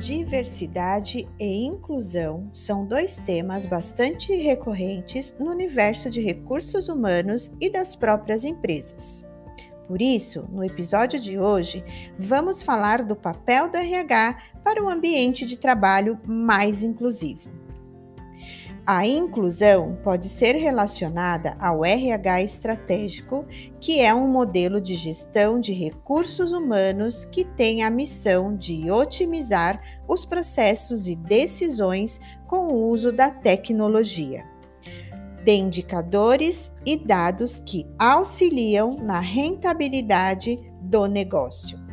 Diversidade e inclusão são dois temas bastante recorrentes no universo de recursos humanos e das próprias empresas. Por isso, no episódio de hoje, vamos falar do papel do RH para um ambiente de trabalho mais inclusivo. A inclusão pode ser relacionada ao RH estratégico, que é um modelo de gestão de recursos humanos que tem a missão de otimizar os processos e decisões com o uso da tecnologia. De indicadores e dados que auxiliam na rentabilidade do negócio.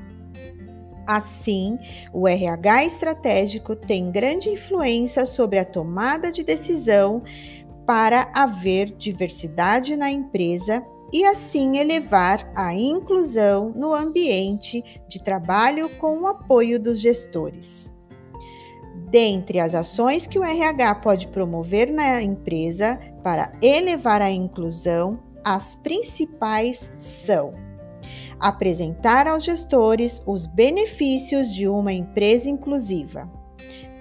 Assim, o RH estratégico tem grande influência sobre a tomada de decisão para haver diversidade na empresa e assim elevar a inclusão no ambiente de trabalho com o apoio dos gestores. Dentre as ações que o RH pode promover na empresa para elevar a inclusão, as principais são apresentar aos gestores os benefícios de uma empresa inclusiva,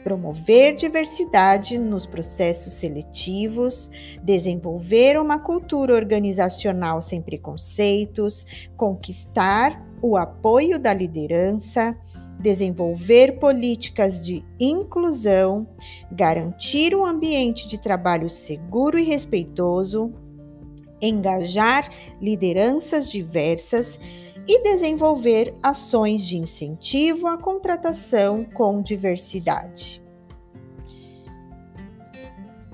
promover diversidade nos processos seletivos, desenvolver uma cultura organizacional sem preconceitos, conquistar o apoio da liderança, desenvolver políticas de inclusão, garantir um ambiente de trabalho seguro e respeitoso, engajar lideranças diversas e desenvolver ações de incentivo à contratação com diversidade.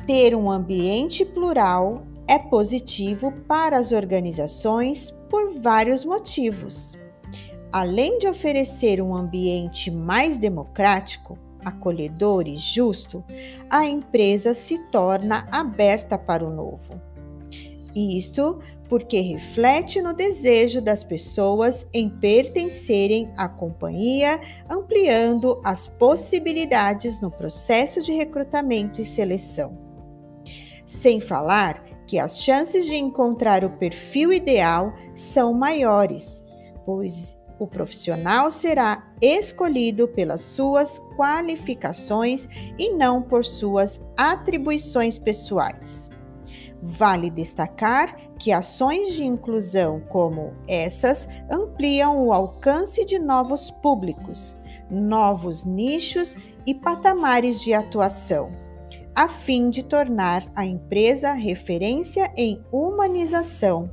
Ter um ambiente plural é positivo para as organizações por vários motivos. Além de oferecer um ambiente mais democrático, acolhedor e justo, a empresa se torna aberta para o novo. Isto porque reflete no desejo das pessoas em pertencerem à companhia, ampliando as possibilidades no processo de recrutamento e seleção. Sem falar que as chances de encontrar o perfil ideal são maiores, pois o profissional será escolhido pelas suas qualificações e não por suas atribuições pessoais. Vale destacar que ações de inclusão como essas ampliam o alcance de novos públicos, novos nichos e patamares de atuação, a fim de tornar a empresa referência em humanização.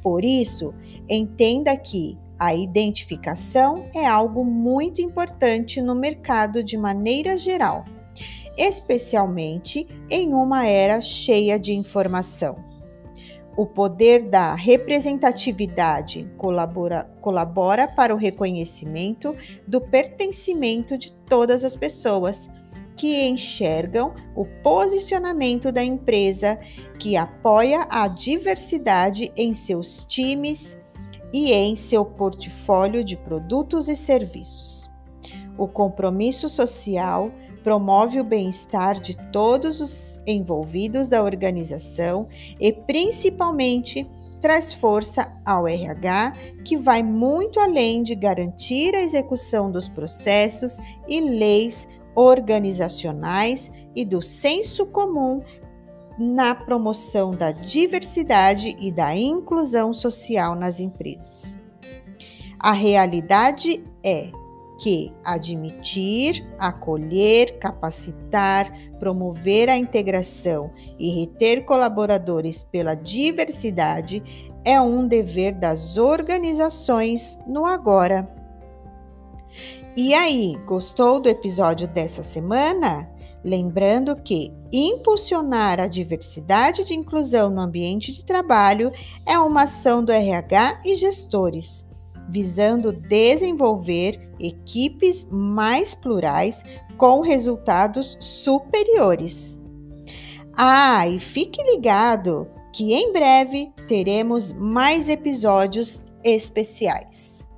Por isso, entenda que a identificação é algo muito importante no mercado de maneira geral especialmente em uma era cheia de informação. O poder da representatividade colabora, colabora para o reconhecimento do pertencimento de todas as pessoas que enxergam o posicionamento da empresa que apoia a diversidade em seus times e em seu portfólio de produtos e serviços. O compromisso social promove o bem-estar de todos os envolvidos da organização e, principalmente, traz força ao RH, que vai muito além de garantir a execução dos processos e leis organizacionais e do senso comum na promoção da diversidade e da inclusão social nas empresas. A realidade é que admitir, acolher, capacitar, promover a integração e reter colaboradores pela diversidade é um dever das organizações no agora. E aí, gostou do episódio dessa semana? Lembrando que impulsionar a diversidade de inclusão no ambiente de trabalho é uma ação do RH e gestores visando desenvolver equipes mais plurais com resultados superiores. Ah, e fique ligado que em breve teremos mais episódios especiais.